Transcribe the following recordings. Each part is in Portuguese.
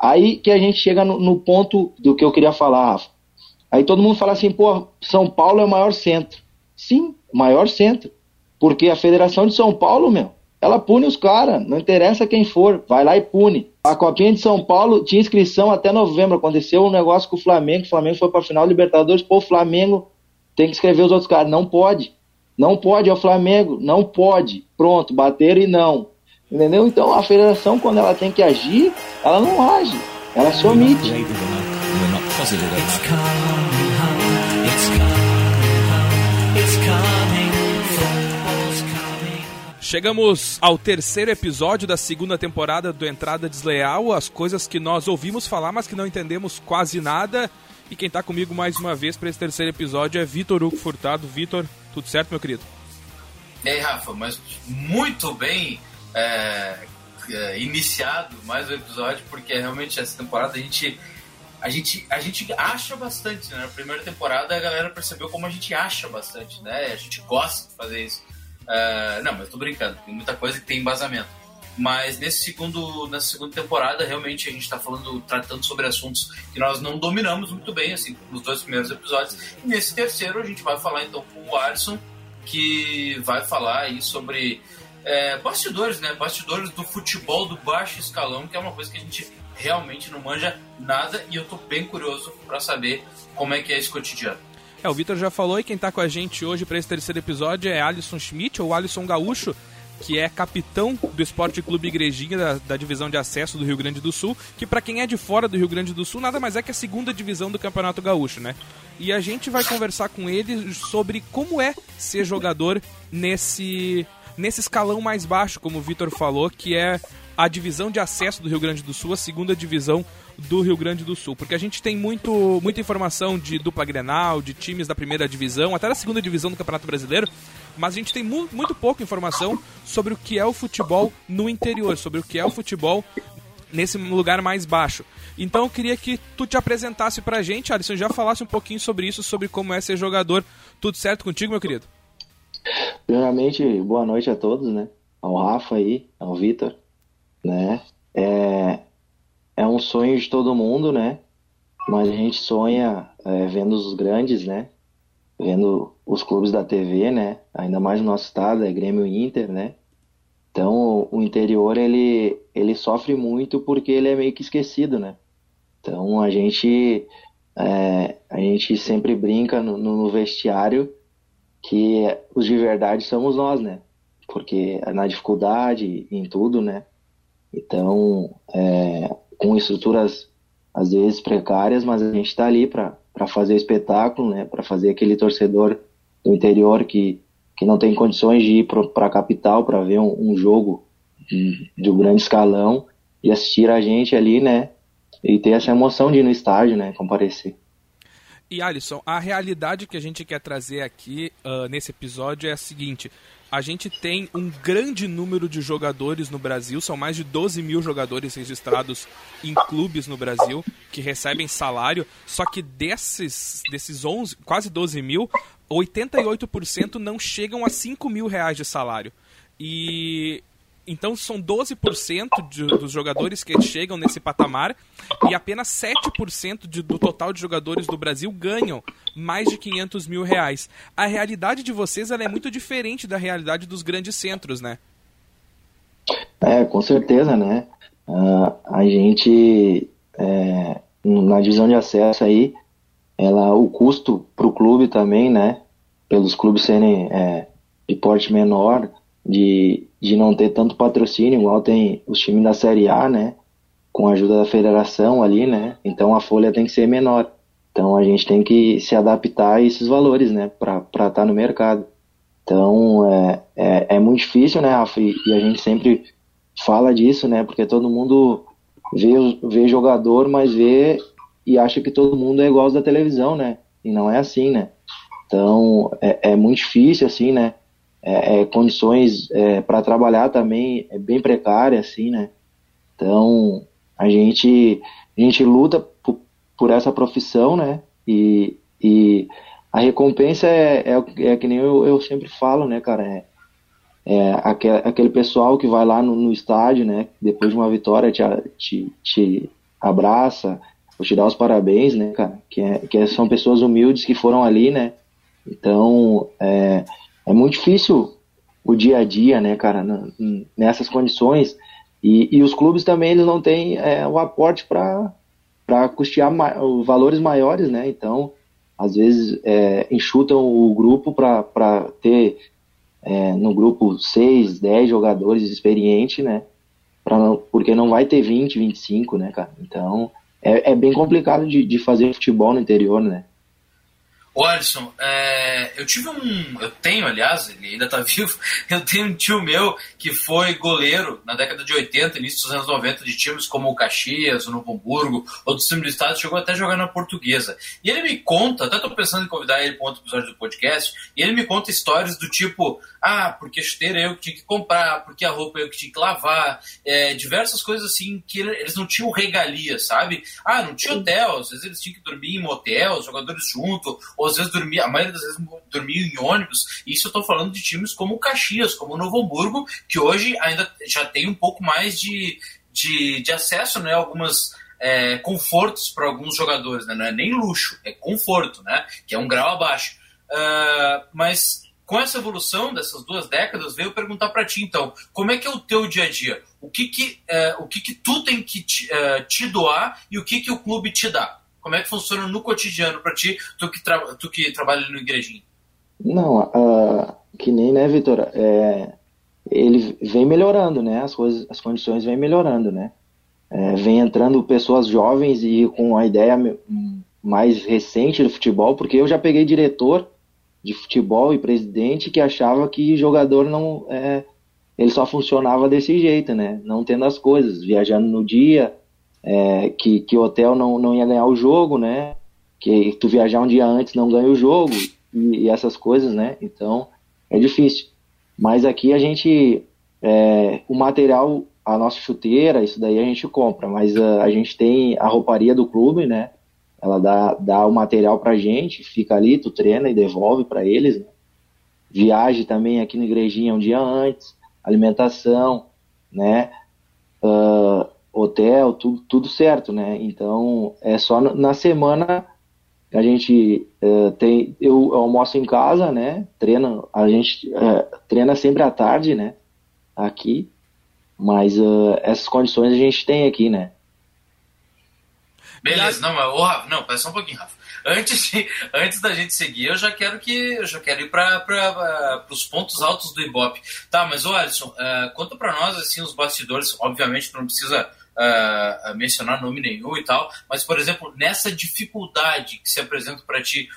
Aí que a gente chega no, no ponto do que eu queria falar, Rafa. Aí todo mundo fala assim, pô, São Paulo é o maior centro. Sim, maior centro. Porque a Federação de São Paulo, meu, ela pune os caras, não interessa quem for, vai lá e pune. A Copinha de São Paulo tinha inscrição até novembro, aconteceu um negócio com o Flamengo, o Flamengo foi para final Libertadores, pô, o Flamengo tem que escrever os outros caras, não pode. Não pode, é o Flamengo, não pode. Pronto, bateram e não. Entendeu? Então a federação, quando ela tem que agir, ela não age, ela se omite. Chegamos ao terceiro episódio da segunda temporada do Entrada Desleal, as coisas que nós ouvimos falar, mas que não entendemos quase nada. E quem está comigo mais uma vez para esse terceiro episódio é Vitor Hugo Furtado. Vitor, tudo certo, meu querido? E aí, Rafa, mas muito bem é, é, iniciado mais um episódio, porque realmente essa temporada a gente, a gente, a gente acha bastante, né? Na primeira temporada a galera percebeu como a gente acha bastante, né? A gente gosta de fazer isso. Uh, não, mas tô brincando, tem muita coisa que tem embasamento. Mas nesse segundo, nessa segunda temporada, realmente a gente está falando, tratando sobre assuntos que nós não dominamos muito bem, assim, nos dois primeiros episódios. E nesse terceiro a gente vai falar então com o Alisson, que vai falar aí sobre é, bastidores, né? Bastidores do futebol do baixo escalão, que é uma coisa que a gente realmente não manja nada e eu tô bem curioso para saber como é que é esse cotidiano. É, o Vitor já falou e quem tá com a gente hoje para esse terceiro episódio é Alisson Schmidt, ou Alisson Gaúcho, que é capitão do Esporte Clube Igrejinha da, da, divisão de acesso do Rio Grande do Sul, que para quem é de fora do Rio Grande do Sul nada mais é que a segunda divisão do Campeonato Gaúcho, né? E a gente vai conversar com ele sobre como é ser jogador nesse nesse escalão mais baixo, como o Vitor falou, que é a divisão de acesso do Rio Grande do Sul, a segunda divisão do Rio Grande do Sul. Porque a gente tem muito, muita informação de dupla Grenal, de times da primeira divisão, até da segunda divisão do Campeonato Brasileiro, mas a gente tem mu muito pouca informação sobre o que é o futebol no interior, sobre o que é o futebol nesse lugar mais baixo. Então eu queria que tu te apresentasse pra gente, Alisson, já falasse um pouquinho sobre isso, sobre como é ser jogador. Tudo certo contigo, meu querido? Primeiramente, boa noite a todos, né? Ao Rafa aí, ao Vitor, né? É, é um sonho de todo mundo, né? Mas a gente sonha é, vendo os grandes, né? Vendo os clubes da TV, né? Ainda mais no nosso estado, é Grêmio Inter, né? Então o interior ele, ele sofre muito porque ele é meio que esquecido, né? Então a gente é, a gente sempre brinca no, no vestiário que os de verdade somos nós, né? Porque na dificuldade, em tudo, né? Então, é, com estruturas às vezes precárias, mas a gente está ali para fazer espetáculo, né? Para fazer aquele torcedor do interior que, que não tem condições de ir para a capital para ver um, um jogo de, de um grande escalão e assistir a gente ali, né? E ter essa emoção de ir no estádio, né? Comparecer. E Alisson, a realidade que a gente quer trazer aqui uh, nesse episódio é a seguinte: a gente tem um grande número de jogadores no Brasil, são mais de 12 mil jogadores registrados em clubes no Brasil que recebem salário, só que desses, desses 11, quase 12 mil, 88% não chegam a 5 mil reais de salário. E então são 12% de, dos jogadores que chegam nesse patamar e apenas 7% de, do total de jogadores do Brasil ganham mais de 500 mil reais. A realidade de vocês é muito diferente da realidade dos grandes centros, né? É, com certeza, né? Uh, a gente, é, na divisão de acesso aí, ela, o custo para o clube também, né? Pelos clubes serem é, de porte menor, de, de não ter tanto patrocínio, igual tem os times da Série A, né? Com a ajuda da federação ali, né? Então a folha tem que ser menor. Então a gente tem que se adaptar a esses valores, né? Para estar tá no mercado. Então é, é, é, muito difícil, né, Rafa? E, e, a gente sempre fala disso, né? Porque todo mundo vê, vê jogador, mas vê e acha que todo mundo é igual da televisão, né? E não é assim, né? Então é, é muito difícil, assim, né? É, é, condições é, para trabalhar também é bem precária, assim, né? Então, a gente, a gente luta por, por essa profissão, né? E, e a recompensa é, é, é que nem eu, eu sempre falo, né, cara? É, é aquele, aquele pessoal que vai lá no, no, estádio, né? Depois de uma vitória te, te, te, abraça, vou te dar os parabéns, né, cara? Que, é, que são pessoas humildes que foram ali, né? Então, é, é muito difícil o dia a dia, né, cara, nessas condições. E, e os clubes também eles não têm é, o aporte para custear ma valores maiores, né? Então, às vezes, é, enxutam o grupo para ter é, no grupo 6, 10 jogadores experientes, né? Pra, porque não vai ter 20, 25, né, cara? Então, é, é bem complicado de, de fazer futebol no interior, né? Ô Alisson, é, eu tive um. Eu tenho, aliás, ele ainda está vivo. Eu tenho um tio meu que foi goleiro na década de 80, início dos anos 90, de times como o Caxias, o Novo Hamburgo, outros times do estado, chegou até a jogar na portuguesa. E ele me conta, até estou pensando em convidar ele para outro episódio do podcast, e ele me conta histórias do tipo: ah, porque chuteira eu que tinha que comprar, porque a roupa eu que tinha que lavar, é, diversas coisas assim que eles não tinham regalia, sabe? Ah, não tinha hotel, às vezes eles tinham que dormir em motel, jogadores junto ou às vezes dormia, a maioria das vezes dormia em ônibus. E isso eu estou falando de times como o Caxias, como o Novo Hamburgo, que hoje ainda já tem um pouco mais de, de, de acesso, né? Algumas é, confortos para alguns jogadores, né? Não é nem luxo, é conforto, né? Que é um grau abaixo. Uh, mas com essa evolução dessas duas décadas, veio perguntar para ti, então, como é que é o teu dia a dia? O que que, uh, o que, que tu tem que te, uh, te doar e o que que o clube te dá? Como é que funciona no cotidiano para ti, tu que, tu que trabalha no igrejinho? Não, uh, que nem, né, Vitor? É, ele vem melhorando, né? As coisas, as condições vêm melhorando, né? É, vem entrando pessoas jovens e com a ideia mais recente do futebol, porque eu já peguei diretor de futebol e presidente que achava que jogador não é, ele só funcionava desse jeito, né? Não tendo as coisas, viajando no dia, é, que, que o hotel não, não ia ganhar o jogo, né? Que tu viajar um dia antes não ganha o jogo e, e essas coisas, né? Então é difícil. Mas aqui a gente, é, o material, a nossa chuteira, isso daí a gente compra, mas a, a gente tem a rouparia do clube, né? Ela dá, dá o material pra gente, fica ali, tu treina e devolve para eles. Né? Viagem também aqui na igrejinha um dia antes, alimentação, né? Uh, hotel, tudo, tudo certo, né? Então é só na semana a gente uh, tem, eu, almoço em casa, né? Treina, a gente uh, treina sempre à tarde, né? Aqui, mas uh, essas condições a gente tem aqui, né? Beleza, não, mas, oh, Rafa, não, pera só um pouquinho, Rafa. Antes, de, antes da gente seguir, eu já quero que eu já quero ir para os pontos altos do Ibope. Tá, mas o Alisson, uh, conta para nós assim os bastidores. Obviamente, não precisa uh, mencionar nome nenhum e tal, mas, por exemplo, nessa dificuldade que se apresenta para ti,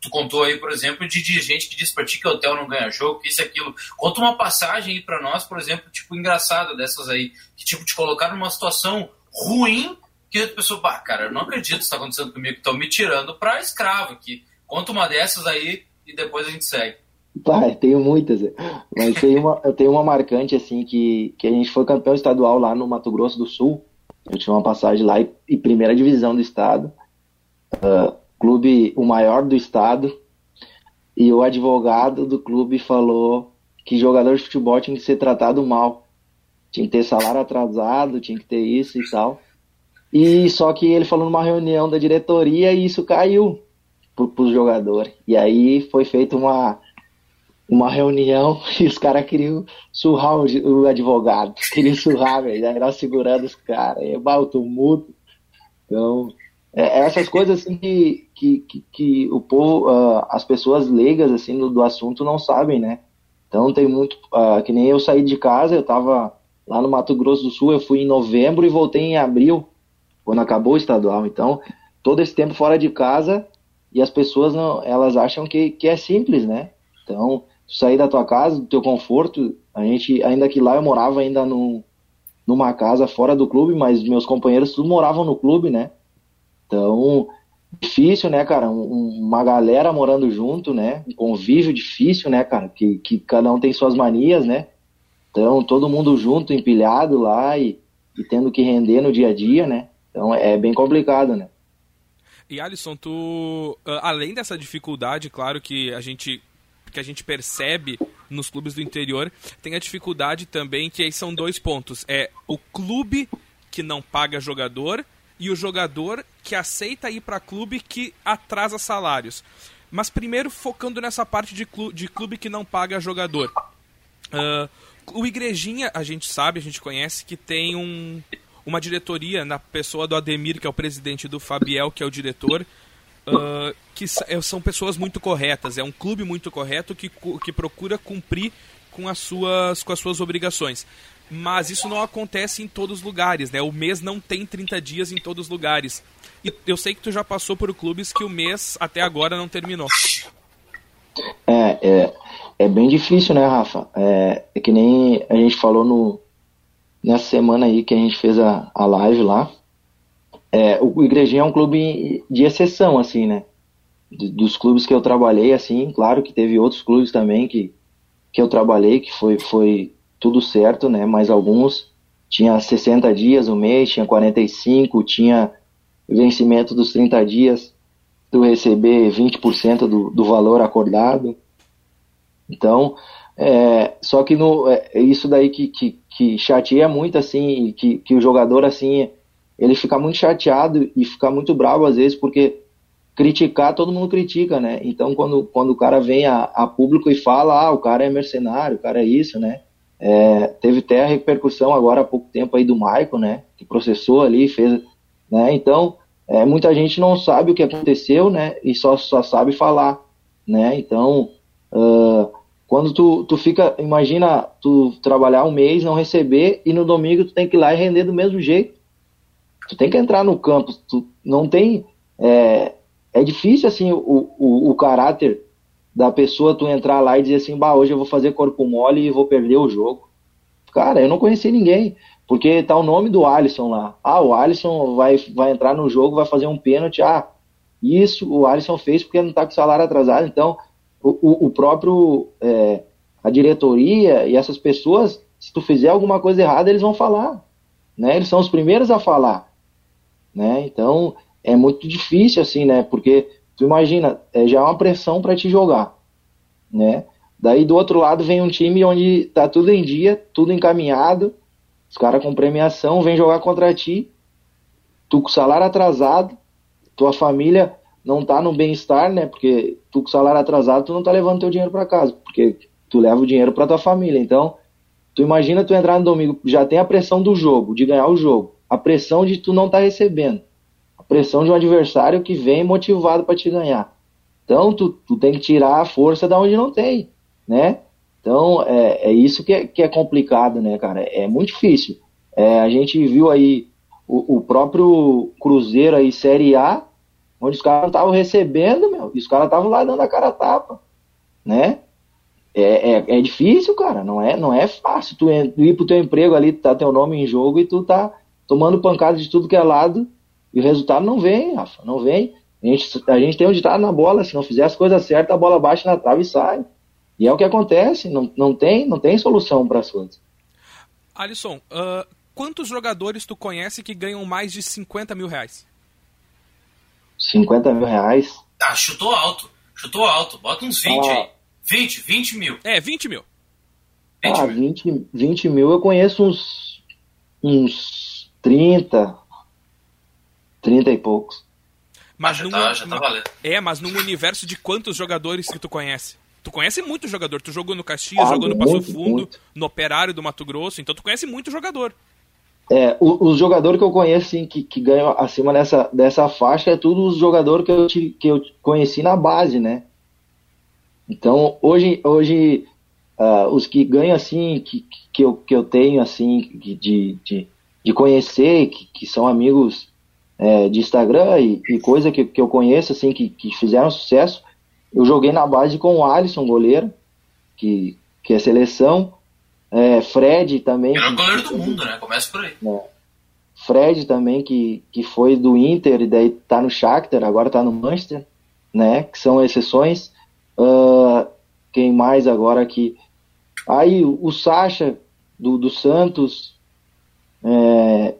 tu contou aí, por exemplo, de dirigente que diz para ti que o hotel não ganha jogo, que isso aquilo. Conta uma passagem aí para nós, por exemplo, tipo, engraçada dessas aí, que, tipo, te colocar numa situação ruim que a pessoa, bah, cara, eu não acredito que está acontecendo comigo, que estão me tirando para escravo aqui. Conta uma dessas aí e depois a gente segue. Tá, tenho muitas. Mas tem uma, eu tenho uma marcante, assim, que, que a gente foi campeão estadual lá no Mato Grosso do Sul. Eu tinha uma passagem lá e, e primeira divisão do estado. Uh, clube o maior do estado. E o advogado do clube falou que jogador de futebol tinha que ser tratado mal. Tinha que ter salário atrasado, tinha que ter isso e tal. E só que ele falou numa reunião da diretoria e isso caiu para os jogadores. E aí foi feita uma, uma reunião e os caras queriam surrar o, advogado. Queriam surrar, velho. Era segurando os caras. E o tumulto. Então, é, é, essas coisas assim que, que, que, que o povo, uh, as pessoas leigas assim do, do, assunto não sabem, né? Então tem muito. Uh, que nem eu saí de casa, eu tava lá no Mato Grosso do Sul, eu fui em novembro e voltei em abril quando acabou o estadual. Então, todo esse tempo fora de casa e as pessoas não, elas acham que, que é simples, né? Então, sair da tua casa, do teu conforto, a gente, ainda que lá eu morava ainda no, numa casa fora do clube, mas meus companheiros todos moravam no clube, né? Então, difícil, né, cara? Um, uma galera morando junto, né? Um convívio difícil, né, cara? Que, que cada um tem suas manias, né? Então, todo mundo junto, empilhado lá e, e tendo que render no dia a dia, né? Então é bem complicado, né? E Alisson, tu, ah, além dessa dificuldade, claro que a gente que a gente percebe nos clubes do interior, tem a dificuldade também que aí são dois pontos. É o clube que não paga jogador e o jogador que aceita ir para clube que atrasa salários. Mas primeiro focando nessa parte de clube, de clube que não paga jogador. Uh, o Igrejinha, a gente sabe, a gente conhece que tem um, uma diretoria na pessoa do Ademir, que é o presidente, do Fabiel, que é o diretor, uh, que é, são pessoas muito corretas. É um clube muito correto que, que procura cumprir com as suas, com as suas obrigações. Mas isso não acontece em todos os lugares, né? O mês não tem 30 dias em todos os lugares. E eu sei que tu já passou por clubes que o mês até agora não terminou. É, é, é bem difícil, né, Rafa? É, é que nem a gente falou no, nessa semana aí que a gente fez a, a live lá. É, o Igrejinha é um clube de exceção, assim, né? Dos clubes que eu trabalhei, assim, claro que teve outros clubes também que, que eu trabalhei, que foi, foi tudo certo, né? Mas alguns tinha 60 dias, um mês, tinha 45, tinha vencimento dos 30 dias, tu receber 20% do, do valor acordado. Então, é, só que no, é, isso daí que, que, que chateia muito, assim, que, que o jogador, assim, ele fica muito chateado e fica muito bravo às vezes, porque criticar, todo mundo critica, né? Então, quando, quando o cara vem a, a público e fala, ah, o cara é mercenário, o cara é isso, né? É, teve até a repercussão agora há pouco tempo aí do Michael, né? Que processou ali, fez, né? Então, é, muita gente não sabe o que aconteceu, né? E só, só sabe falar, né? Então, uh, quando tu, tu fica, imagina tu trabalhar um mês, não receber, e no domingo tu tem que ir lá e render do mesmo jeito. Tu tem que entrar no campo, tu não tem... É, é difícil, assim, o, o, o caráter da pessoa tu entrar lá e dizer assim, bah, hoje eu vou fazer corpo mole e vou perder o jogo. Cara, eu não conheci ninguém, porque tá o nome do Alisson lá. Ah, o Alisson vai, vai entrar no jogo, vai fazer um pênalti. Ah, isso o Alisson fez porque não tá com salário atrasado. Então, o, o próprio, é, a diretoria e essas pessoas, se tu fizer alguma coisa errada, eles vão falar. Né? Eles são os primeiros a falar. Né? Então, é muito difícil assim, né? Porque Tu imagina, é, já é uma pressão para te jogar, né? Daí do outro lado vem um time onde tá tudo em dia, tudo encaminhado, os caras com premiação vêm jogar contra ti, tu com salário atrasado, tua família não tá no bem-estar, né? Porque tu com salário atrasado, tu não tá levando teu dinheiro para casa, porque tu leva o dinheiro para tua família. Então, tu imagina tu entrar no domingo, já tem a pressão do jogo, de ganhar o jogo, a pressão de tu não tá recebendo pressão de um adversário que vem motivado para te ganhar. Então, tu, tu tem que tirar a força da onde não tem, né? Então, é, é isso que é, que é complicado, né, cara? É muito difícil. É, a gente viu aí o, o, próprio Cruzeiro aí, Série A, onde os caras estavam recebendo, meu, e os caras estavam lá dando a cara a tapa, né? É, é, é, difícil, cara, não é, não é fácil tu ir pro teu emprego ali, tá teu nome em jogo e tu tá tomando pancada de tudo que é lado e o resultado não vem, Rafa, não vem. A gente, a gente tem um ditado na bola, se não fizer as coisas certas, a bola bate na trave e sai. E é o que acontece, não, não, tem, não tem solução para as coisas. Alisson, uh, quantos jogadores tu conhece que ganham mais de 50 mil reais? 50 mil reais? Ah, chutou alto, chutou alto, bota uns 20 ah, aí. 20, 20 mil. É, 20 mil. 20 ah, mil. 20, 20 mil eu conheço uns, uns 30, 30 e poucos. Mas ah, já, num, tá, já tá valendo. É, mas num universo de quantos jogadores que tu conhece? Tu conhece muito jogador. Tu jogou no Caxias, ah, jogou no Passo muito, Fundo, muito. no Operário do Mato Grosso, então tu conhece muito jogador. É, os jogadores que eu conheço assim, que, que ganham acima dessa, dessa faixa é tudo os jogadores que eu, que eu conheci na base, né? Então, hoje, hoje uh, os que ganham assim, que, que, eu, que eu tenho assim, de, de, de conhecer, que, que são amigos é, de Instagram e, e, coisa que, que eu conheço, assim, que, que fizeram sucesso. Eu joguei na base com o Alisson, goleiro, que, que é seleção. É, Fred também. O goleiro do mundo, né? Começa por aí. É. Fred também, que, que foi do Inter e daí tá no Shakhtar, agora tá no Manchester, né? Que são exceções. Uh, quem mais agora aqui? Aí o, o Sacha, do, do Santos, é,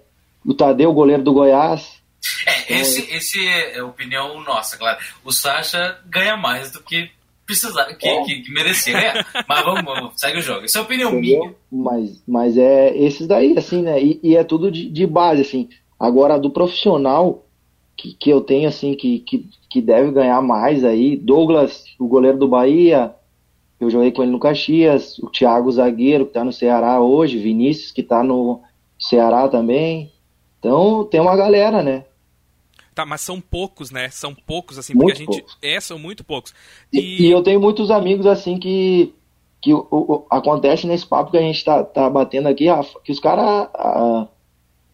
o Tadeu, goleiro do Goiás, é, esse, esse é a opinião nossa, claro. O Sasha ganha mais do que precisar, que, é. que, que merecia ganhar. Mas vamos, vamos, segue o jogo. Isso é a opinião Entendeu? minha. Mas, mas é esses daí, assim, né? E, e é tudo de, de, base, assim. Agora, do profissional que, que eu tenho, assim, que, que, que deve ganhar mais aí, Douglas, o goleiro do Bahia, eu joguei com ele no Caxias, o Thiago Zagueiro, que tá no Ceará hoje, Vinícius, que tá no Ceará também. Então, tem uma galera, né? Tá, mas são poucos, né? São poucos, assim, Muito porque a gente. poucos. É, são muito poucos. E, e eu tenho muitos amigos, assim, que, que o, o- acontece nesse papo que a gente tá, tá batendo aqui, que os caras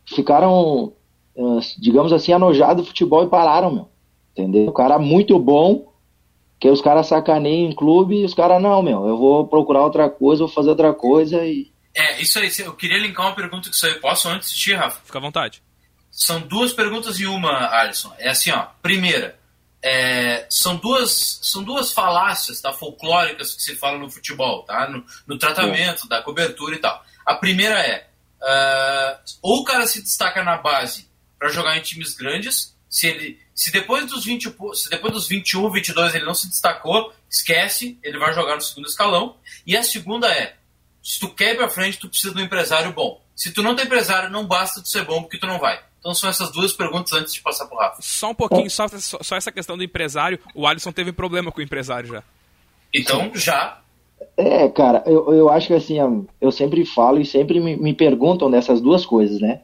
ficaram, ah, digamos assim, anojados do futebol e pararam, meu. Entendeu? O cara muito bom, que os caras sacaneiam em clube e os caras, não, meu, eu vou procurar outra coisa, vou fazer outra coisa e. É, isso aí. Eu queria linkar uma pergunta que aí. Posso antes de ti, Rafa? Fica à vontade. São duas perguntas em uma, Alisson. É assim, ó. Primeira, é, são duas são duas falácias, tá, folclóricas que se fala no futebol, tá? No, no tratamento, da cobertura e tal. A primeira é, ah, ou o cara se destaca na base para jogar em times grandes, se ele se depois dos 20 e pou- se depois dos 21, 22 ele não se destacou, esquece, ele vai jogar no segundo escalão. E a segunda é, se tu quer ir pra frente, tu precisa de um empresário bom. Se tu não tem empresário, não basta tu ser bom porque tu não vai. Então são essas duas perguntas antes de passar pro Rafa. Só um pouquinho, só, só, só essa questão do empresário. O Alisson teve problema com o empresário já. Então já. É, cara, eu, eu acho que assim, eu sempre falo e sempre me, me perguntam dessas duas coisas, né?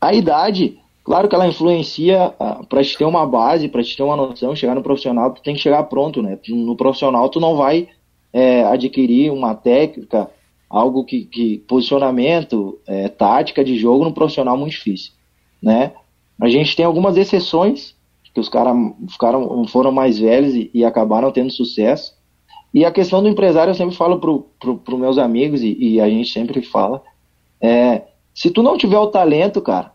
A idade, claro que ela influencia ah, pra te ter uma base, pra te ter uma noção, chegar no profissional, tu tem que chegar pronto, né? No profissional tu não vai é, adquirir uma técnica, algo que, que posicionamento, é, tática de jogo no profissional é muito difícil, né? A gente tem algumas exceções, que os caras ficaram, foram mais velhos e, e acabaram tendo sucesso, e a questão do empresário, eu sempre falo pro, pro, pro meus amigos, e, e a gente sempre fala, é, se tu não tiver o talento, cara,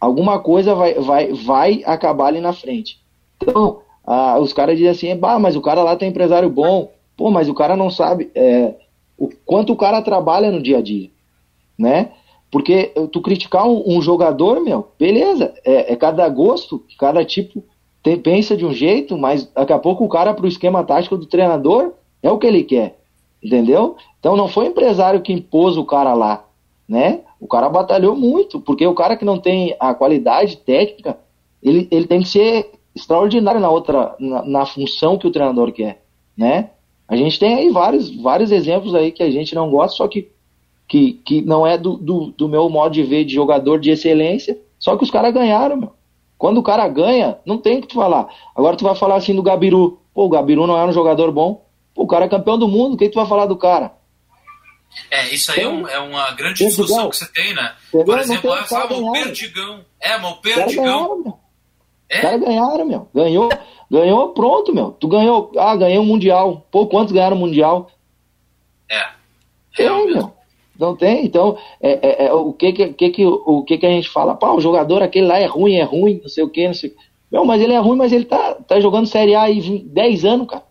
alguma coisa vai, vai, vai acabar ali na frente. Então, ah, os caras dizem assim, bah, mas o cara lá tem empresário bom, pô, mas o cara não sabe é, o quanto o cara trabalha no dia a dia, né? Porque tu criticar um, um jogador, meu, beleza, é, é cada gosto, cada tipo tem- pensa de um jeito, mas daqui a pouco o cara, pro esquema tático do treinador, é o que ele quer. Entendeu? Então não foi o empresário que impôs o cara lá, né? O cara batalhou muito, porque o cara que não tem a qualidade técnica, ele, ele tem que ser extraordinário na outra, na, na função que o treinador quer, né? A gente tem aí vários, vários exemplos aí que a gente não gosta, só que, que, que não é do, do, do meu modo de ver de jogador de excelência, só que os caras ganharam, meu. Quando o cara ganha, não tem o que tu falar. Agora tu vai falar assim do Gabiru. Pô, o Gabiru não era um jogador bom. Pô, o cara é campeão do mundo, o que tu vai falar do cara? É, isso aí é, um- é uma grande discussão que você tem, né? Por exemplo, tem ah, o. Perdigão. É, mas o Perdigão. Meu. Os É, caras ganharam, meu. Ganhou, ganhou, pronto, meu. Tu ganhou, ah, ganhei um Mundial. Pô, quantos ganharam o Mundial? é. Mesmo. meu. Não tem, então, é, é- é o, que, que, que, o que que a gente fala? Pá, o jogador aquele lá é ruim, é ruim, não sei o que, não sei Meu, mas ele é ruim, mas ele tá, tá jogando Série A aí 20 10 anos, cara.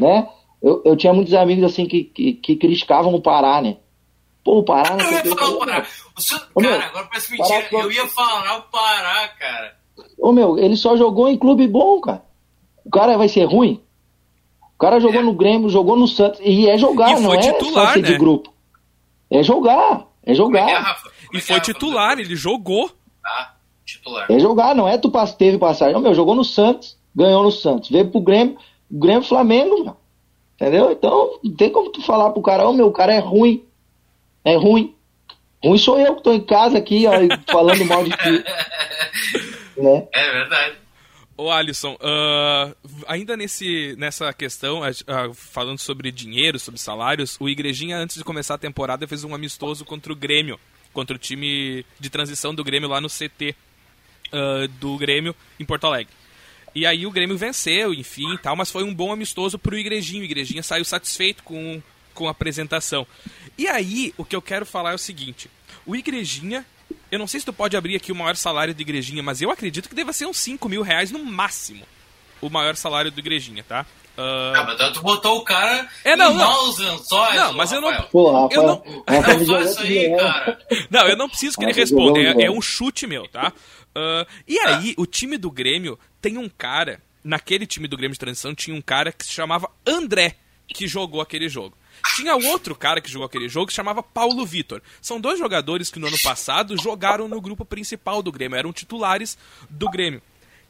Né? Eu, eu tinha muitos amigos assim que, que, que criticavam o Pará, né? Pô, o Pará não sei o que. o. O cara, agora parece mentira. Pará- Eu ia falar o Pará, cara. Ô meu, ele só jogou em clube bom, cara. O cara vai ser ruim? O cara jogou É. no Grêmio, jogou no Santos. E é jogar, E não foi é titular, só ser né? de grupo. É jogar, é é é, jogar. E é que foi é, titular, ele jogou. Tá, titular. É jogar, não é tu teve passagem. Ô, meu, jogou no Santos, ganhou no Santos. Veio pro Grêmio, Grêmio e Flamengo, meu. Entendeu? Então, não tem como tu falar pro cara, ô meu, o cara é ruim. É ruim. Ruim sou eu que tô em casa aqui, ó, e falando mal de ti. Né? É verdade. Ô Alisson, ah, ainda nesse, nessa questão, ah, falando sobre dinheiro, sobre salários, o Igrejinha, antes de começar a temporada, fez um amistoso contra o Grêmio, contra o time de transição do Grêmio lá no CT ah, do Grêmio em Porto Alegre. E aí o Grêmio venceu, enfim e tal, mas foi um bom amistoso pro Igrejinho. O Igrejinha saiu satisfeito com, com a apresentação. E aí, o que eu quero falar é o seguinte: o Igrejinha, eu não sei se tu pode abrir aqui o maior salário do Igrejinha, mas eu acredito que deva ser uns 5 mil reais no máximo. O maior salário do Igrejinha, tá? Ah, Ah, mas tu botou o cara É, não, em não. lençóis, Não, mas eu não- Rafael. Pô, Rafa, Eu não- Rafa Não faz isso de aí, cara. Não, eu não preciso que ele Ah, responda, é, é um chute meu, tá? Ah, e aí, o time do Grêmio tem um cara, naquele time do Grêmio de transição tinha um cara que se chamava André, que jogou aquele jogo. Tinha outro cara que jogou aquele jogo que chamava Paulo Vitor. São dois jogadores que no ano passado jogaram no grupo principal do Grêmio, eram titulares do Grêmio.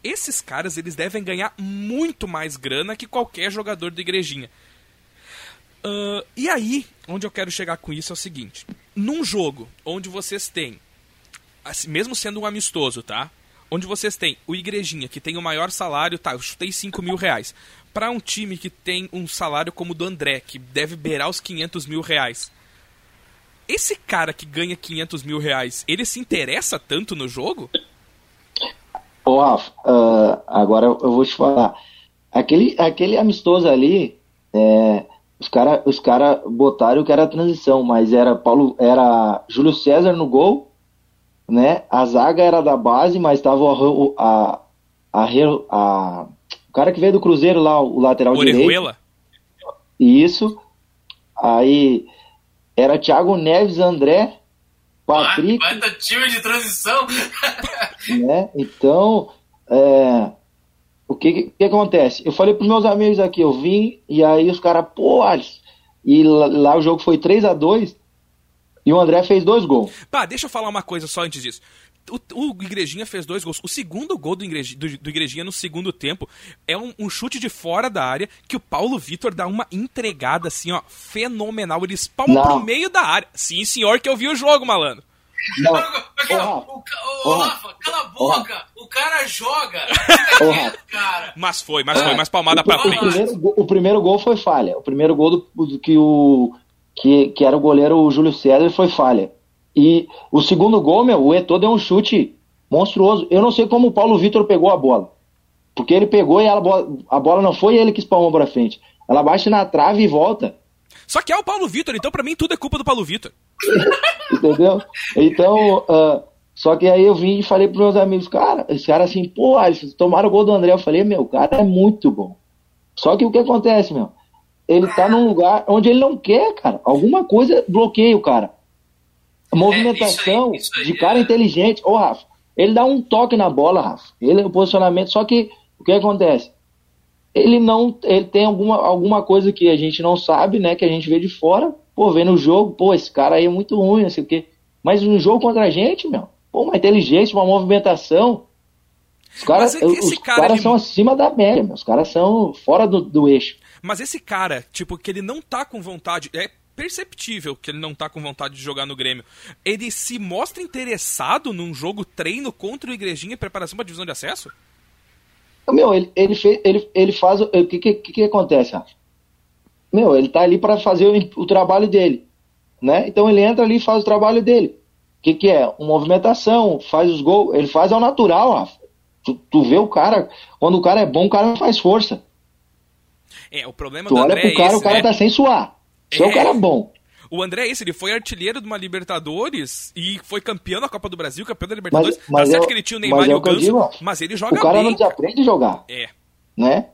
Esses caras, eles devem ganhar muito mais grana que qualquer jogador da igrejinha. Uh, e aí, onde eu quero chegar com isso é o seguinte: num jogo onde vocês têm, assim, mesmo sendo um amistoso, tá? Onde vocês têm o Igrejinha, que tem o maior salário, tá? Eu chutei 5 mil reais. Para um time que tem um salário como o do André, que deve beirar os 500 mil reais. Esse cara que ganha 500 mil reais, ele se interessa tanto no jogo? Ô, Rafa, uh, agora eu vou te falar. Aquele, aquele amistoso ali, é, os caras os cara botaram que era a transição, mas era Paulo, era Júlio César no gol, né? A zaga era da base, mas tava o, a, a, a, o cara que veio do Cruzeiro lá, o lateral Orejuela. direito. Isso. Aí era Thiago Neves, André, Patrick. Vai dar time de transição. né? Então, é, o que, que, acontece? Eu falei pros meus amigos aqui, eu vim, e aí os caras, pô, Alisson, e lá, lá, o jogo foi 3 a 2 e o André fez dois gols. Pá, deixa eu falar uma coisa só antes disso. O, o Igrejinha fez dois gols. O segundo gol do, Igrejinha, do, do Igrejinha no segundo tempo é um, um, chute de fora da área que o Paulo Vitor dá uma entregada assim, ó, fenomenal. Ele espalma pro meio da área. Sim, senhor, que eu vi o jogo, malandro. Não. o, o, o, Rafa, cala a boca. O cara joga. cara. Mas foi, mas foi, mais palmada o, pra frente. O primeiro, o primeiro gol foi falha. O primeiro gol do, do que o que, que era o goleiro o Júlio César foi falha. E o segundo gol, meu, o Eto'o deu um chute monstruoso. Eu não sei como o Paulo Vitor pegou a bola. Porque ele pegou e ela, a bola não foi ele que espalmou pra frente. Ela bate na trave e volta. Só que é o Paulo Vitor, então para mim tudo é culpa do Paulo Vitor. Entendeu? Então, uh, só que aí eu vim e falei pros meus amigos, cara, esse cara assim, pô, eles tomaram o gol do André. Eu falei, meu, o cara é muito bom. Só que o que acontece, meu? Ele tá num lugar onde ele não quer, cara. Alguma coisa bloqueia o cara. A movimentação é, isso aí, isso aí, de cara é... inteligente. Ô, Rafa, ele dá um toque na bola, Rafa. Ele é o posicionamento. Só que o que acontece? Ele não. Ele tem alguma, alguma coisa que a gente não sabe, né? Que a gente vê de fora. Pô, vê no jogo, pô, esse cara aí é muito ruim, não sei o quê. Mas no jogo contra a gente, meu, pô, uma inteligência, uma movimentação. Os caras, os cara, caras ele... são acima da média, meu. os caras são fora do, do eixo. Mas esse cara, tipo, que ele não tá com vontade. É perceptível que ele não tá com vontade de jogar no Grêmio. Ele se mostra interessado num jogo treino contra o Igrejinha em preparação para divisão de acesso? Meu, ele, ele, fez, ele, ele faz. O que, que, que acontece, Rafa? Meu, ele tá ali para fazer o, o, trabalho dele. Né? Então ele entra ali e faz o trabalho dele. O que, que é? Uma movimentação, faz os gols. Ele faz ao natural, Rafa. Tu, tu vê o cara, quando o cara é bom, o cara não faz força. É, o problema tu do olha André pro cara, é esse, o cara né? tá sem suar. É, é o cara bom. O André é esse, ele foi artilheiro de uma Libertadores e foi campeão da Copa do Brasil, campeão da Libertadores. Mas, mas tá certo eu, que ele tinha o Neymar e é o Ganso, mas ele joga bem. O cara bem, não desaprende a jogar. É. Né?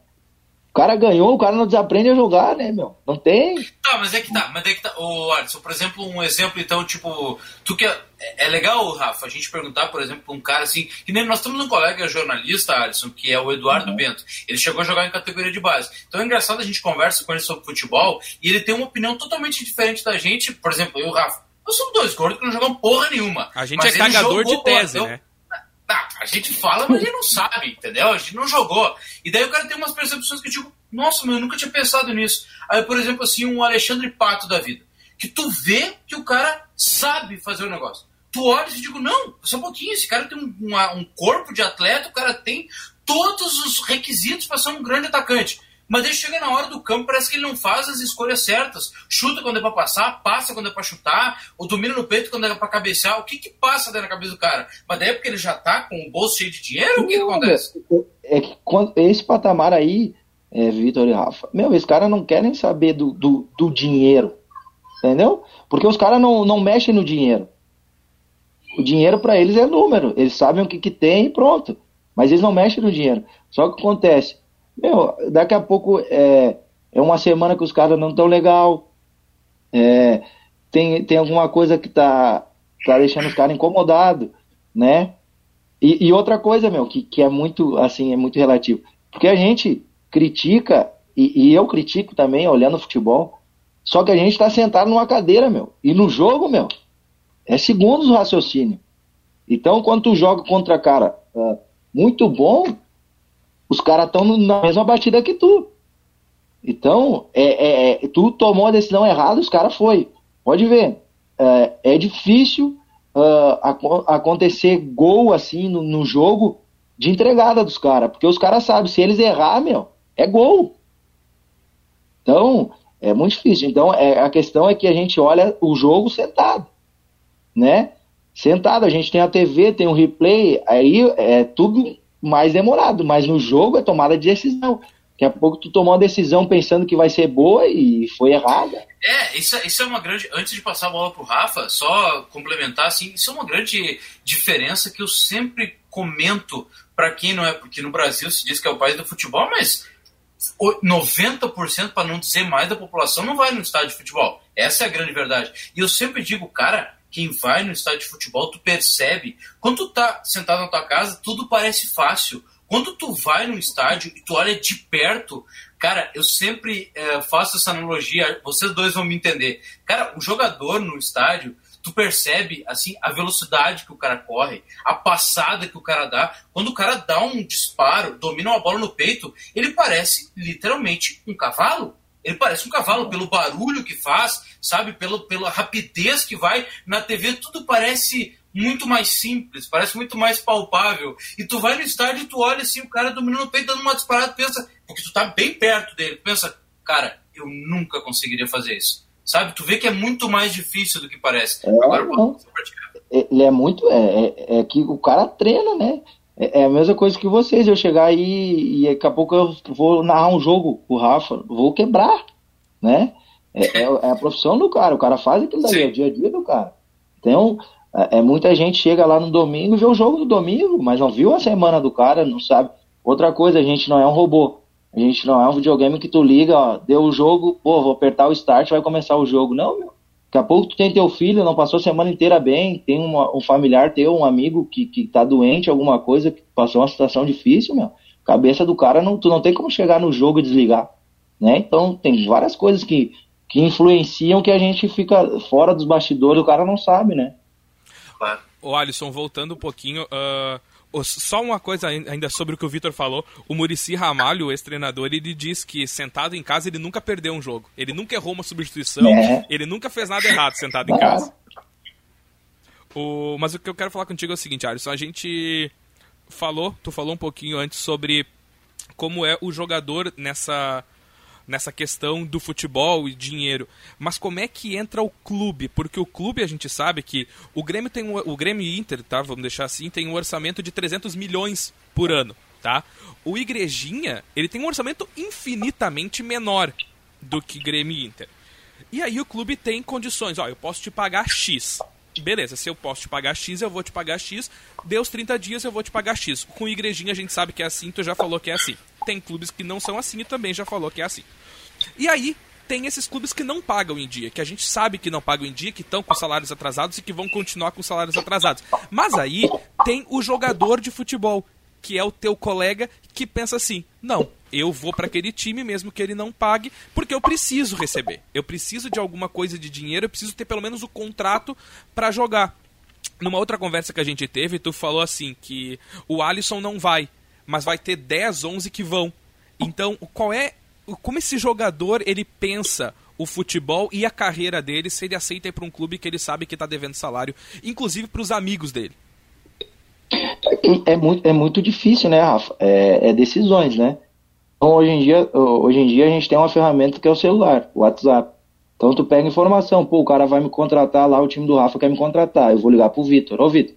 O cara ganhou, o cara não desaprende a jogar, né, meu? Não tem. Tá, mas é que tá, mas é que tá. Ô, Alisson, por exemplo, um exemplo, então, tipo, tu que. É, é legal, Rafa, a gente perguntar, por exemplo, pra um cara assim. Que nem nós temos um colega jornalista, Alisson, que é o Eduardo uhum. Bento. Ele chegou a jogar em categoria de base. Então é engraçado a gente conversa com ele sobre futebol e ele tem uma opinião totalmente diferente da gente. Por exemplo, eu e o Rafa. Nós somos dois gordos que não jogam porra nenhuma. A gente é cagador de tese, né? Não, a gente fala, mas a gente não sabe, entendeu? A gente não jogou. E daí o cara tem umas percepções que eu digo, nossa, meu, eu nunca tinha pensado nisso. Aí, por exemplo, assim, um Alexandre Pato da vida. Que tu vê que o cara sabe fazer o negócio. Tu olha e digo, não, só um pouquinho, esse cara tem um, um, um corpo de atleta, o cara tem todos os requisitos para ser um grande atacante. Mas ele chega na hora do campo, parece que ele não faz as escolhas certas. Chuta quando é pra passar, passa quando é pra chutar, ou domina no peito quando é pra cabecear. O que que passa dentro da cabeça do cara? Mas daí é porque ele já tá com o bolso cheio de dinheiro? o que, que acontece? É que quando, esse patamar aí, é, Vitor e Rafa, meu, esse cara não querem saber do, do, do dinheiro. Entendeu? Porque os caras não, não mexem no dinheiro. O dinheiro para eles é número. Eles sabem o que, que tem e pronto. Mas eles não mexem no dinheiro. Só que acontece meu, daqui a pouco é, é uma semana que os caras não estão legal. É, tem, tem alguma coisa que tá, tá deixando os caras incomodados, né? E, e, outra coisa, meu, que, que é muito, assim, é muito relativo. Porque a gente critica, e, e eu critico também, olhando o futebol, Só que a gente está sentado numa cadeira, meu. E no jogo, meu, é segundos o raciocínio. Então, quando tu joga contra cara uh, muito bom, os caras estão na mesma batida que tu. Então, é, é, é, tu tomou a decisão errada, os caras foi. Pode ver. É, é difícil uh, acontecer gol assim no, no, jogo de entregada dos caras. Porque os caras sabem, se eles errar, meu, é gol. Então, é muito difícil. Então, é, a questão é que a gente olha o jogo sentado. Né? Sentado, a gente tem a TV, tem o replay, aí é tudo mais demorado, mas no jogo é tomada de decisão. Daqui a pouco tu tomou uma decisão pensando que vai ser boa e foi errada. É, isso, é, isso é uma grande. Antes de passar a bola pro Rafa, só complementar, assim, isso é uma grande diferença que eu sempre comento para quem não é, porque no Brasil se diz que é o país do futebol, mas 90%, para não dizer mais, da população não vai no estádio de futebol. Essa é a grande verdade. E eu sempre digo, cara, quem vai no estádio de futebol, tu percebe. Quando tu tá sentado na tua casa, tudo parece fácil. Quando tu vai no estádio e tu olha de perto, cara, eu sempre é, faço essa analogia, vocês dois vão me entender. Cara, o jogador no estádio, tu percebe assim a velocidade que o cara corre, a passada que o cara dá. Quando o cara dá um disparo, domina uma bola no peito, ele parece literalmente um cavalo. Ele parece um cavalo pelo barulho que faz, sabe? Pelo, pela rapidez que vai. Na TV tudo parece muito mais simples, parece muito mais palpável. E tu vai no estádio e tu olha assim, o cara dominando o peito, dando uma disparada, pensa, porque tu tá bem perto dele, pensa, cara, eu nunca conseguiria fazer isso. Sabe? Tu vê que é muito mais difícil do que parece. É, Agora, é, ele é muito. É, é, é, que o cara treina, né? É, é, a mesma coisa que vocês. Eu chegar aí e daqui a pouco eu vou narrar um jogo com o Rafa, vou quebrar, né? É, é, é, a profissão do cara. O cara faz aquilo daí, é o dia a dia do cara. Então, é, é, muita gente chega lá no domingo, vê o jogo do domingo, mas não viu a semana do cara, não sabe. Outra coisa, a gente não é um robô. A gente não é um videogame que tu liga, ó, deu o jogo, pô, vou apertar o start, vai começar o jogo. Não, meu. Daqui a pouco tu tem teu filho, não passou a semana inteira bem, tem uma, um familiar teu, um amigo que, que tá doente, alguma coisa, que passou uma situação difícil, meu. Cabeça do cara, não, tu não tem como chegar no jogo e desligar. Né? Então tem várias coisas que, que influenciam que a gente fica fora dos bastidores, o cara não sabe, né? O Alisson, voltando um pouquinho, uh, só uma coisa ainda sobre o que o Vitor falou. O Murici Ramalho, o ex-treinador, ele diz que sentado em casa ele nunca perdeu um jogo. Ele nunca errou uma substituição, é. ele nunca fez nada errado sentado em casa. O, mas o que eu quero falar contigo é o seguinte, Alisson. A gente falou, tu falou um pouquinho antes sobre como é o jogador nessa nessa questão do futebol e dinheiro. Mas como é que entra o clube? Porque o clube a gente sabe que o Grêmio tem um, o Grêmio Inter, tá? Vamos deixar assim, tem um orçamento de 300 milhões por ano, tá? O Igrejinha, ele tem um orçamento infinitamente menor do que Grêmio Inter. E aí o clube tem condições, ó, eu posso te pagar X. Beleza, se eu posso te pagar X, eu vou te pagar X. Deu os 30 dias, eu vou te pagar X. Com Igrejinha a gente sabe que é assim, tu já falou que é assim. Tem clubes que não são assim e também já falou que é assim. E aí, tem esses clubes que não pagam em dia, que a gente sabe que não pagam em dia, que estão com salários atrasados e que vão continuar com salários atrasados. Mas aí tem o jogador de futebol, que é o teu colega que pensa assim: "Não, eu vou para aquele time mesmo que ele não pague, porque eu preciso receber. Eu preciso de alguma coisa de dinheiro, eu preciso ter pelo menos o contrato para jogar". Numa outra conversa que a gente teve, tu falou assim que o Alisson não vai, mas vai ter 10, 11 que vão. Então, qual é como esse jogador ele pensa o futebol e a carreira dele se ele aceita ir para um clube que ele sabe que está devendo salário, inclusive para os amigos dele? É muito, é muito difícil, né, Rafa? É, é, decisões, né? Então, hoje em, dia, hoje em dia a gente tem uma ferramenta que é o celular, o WhatsApp. Então tu pega informação, pô, o cara vai me contratar lá, o time do Rafa quer me contratar, eu vou ligar pro Vitor, ô Vitor,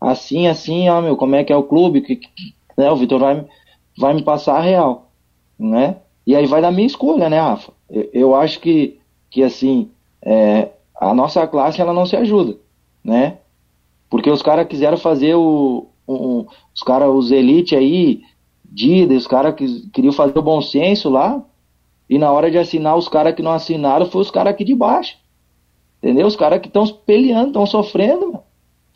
assim, assim, ó meu, como é que é o clube, que, que né, o Vitor vai, vai me passar a real, né? E aí vai da minha escolha, né, Rafa? Eu, eu acho que, que assim, é, a nossa classe ela não se ajuda, né? Porque os caras quiseram fazer o. Um, os caras, os elite aí, Dida, os caras que queriam fazer o bom senso lá, e na hora de assinar, os caras que não assinaram foi os caras aqui de baixo. Entendeu? Os caras que estão peleando, estão sofrendo, meu.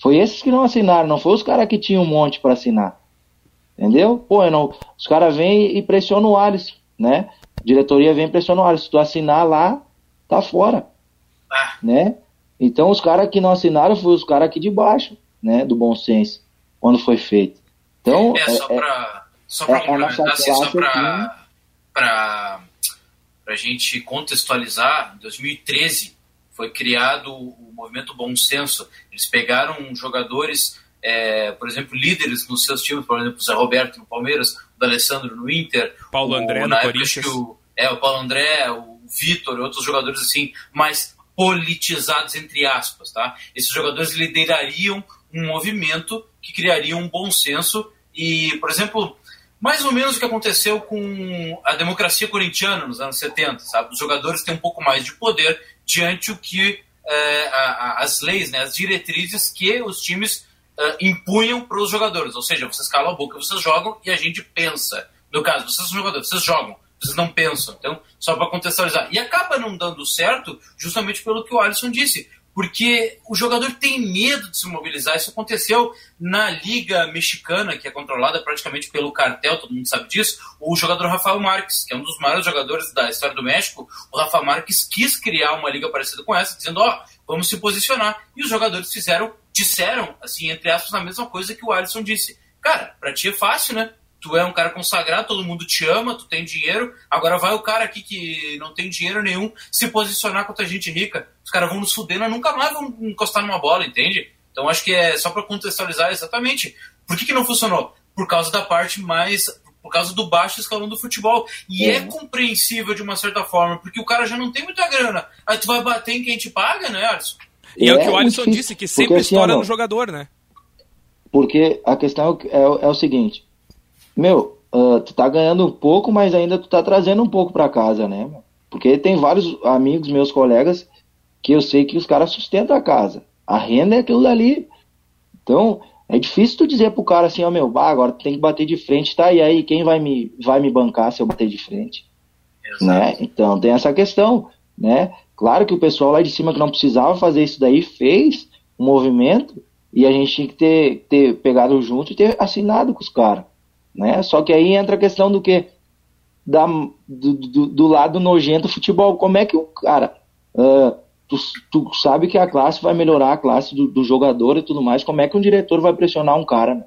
Foi esses que não assinaram, não foi os caras que tinham um monte para assinar. Entendeu? Pô, não, os caras vêm e pressionam o Alisson né? A diretoria vem pressionando, olha, se tu assinar lá, tá fora, Ah, né? Então os caras que não assinaram foram os caras aqui de baixo, né, do bom senso, quando foi feito. Então, é, só é- pra, só pra é a complementar, assim, só pra, pra, pra gente contextualizar, em 2013 foi criado o movimento Bom Senso. Eles pegaram jogadores, é, por exemplo, líderes nos seus times, por exemplo, o Zé Roberto no Palmeiras, o D'Alessandro no Inter, Paulo o- André no Corinthians. acho que o- é, o Paulo André, o Vitor outros jogadores assim, mais politizados, entre aspas, tá? Esses jogadores liderariam um movimento que criaria um bom senso e, por exemplo, mais ou menos o que aconteceu com a democracia corintiana nos anos 70, sabe? Os jogadores têm um pouco mais de poder diante o que é, a- a- as leis, né, as diretrizes que os times é, impunham para os jogadores. Ou seja, vocês calam a boca, vocês jogam e a gente pensa. No caso, vocês são jogadores, vocês jogam, vocês não pensam. Então, só para contextualizar. E acaba não dando certo justamente pelo que o Alisson disse. Porque o jogador tem medo de se mobilizar. Isso aconteceu na Liga Mexicana, que é controlada praticamente pelo cartel, todo mundo sabe disso. O jogador Rafael Marques, que é um dos maiores jogadores da história do México, o Rafa Marques quis criar uma liga parecida com essa, dizendo: Ó, vamos se posicionar. E os jogadores fizeram, disseram, assim, entre aspas, a mesma coisa que o Alisson disse. Cara, pra ti é fácil, né? Tu é um cara consagrado, todo mundo te ama, tu tem dinheiro. Agora vai o cara aqui que não tem dinheiro nenhum se posicionar contra a gente rica. Os caras vão nos fuder, nunca mais vamos encostar numa bola, entende? Então acho que é só para contextualizar exatamente. Por que, que não funcionou? Por causa da parte mais. Por causa do baixo escalão do futebol. E é. É. compreensível de uma certa forma, porque o cara já não tem muita grana. Aí tu vai bater em quem te paga, né, Alisson? E é, o que o muito Alisson difícil, disse, que porque sempre assim, estoura ó, no jogador, né? Porque a questão é, o- é o seguinte, meu, ah, tu tá ganhando um pouco, mas ainda tu tá trazendo um pouco pra casa, né? Porque tem vários amigos, meus colegas, que eu sei que os caras sustentam a casa. A renda é aquilo dali. Então, é difícil tu dizer pro cara assim, ó, meu, bah, agora tu tem que bater de frente, tá? E aí, quem vai me, vai me bancar se eu bater de frente? né? Então tem essa questão, né? Claro que o pessoal lá de cima que não precisava fazer isso daí fez um movimento e a gente tinha que ter, ter pegado junto e ter assinado com os caras, né? Só que aí entra a questão do que da, do, do, do lado nojento do futebol. Como é que o cara ah, tu, tu sabe que a classe vai melhorar a classe do, do jogador e tudo mais? Como é que um diretor vai pressionar um cara? Né?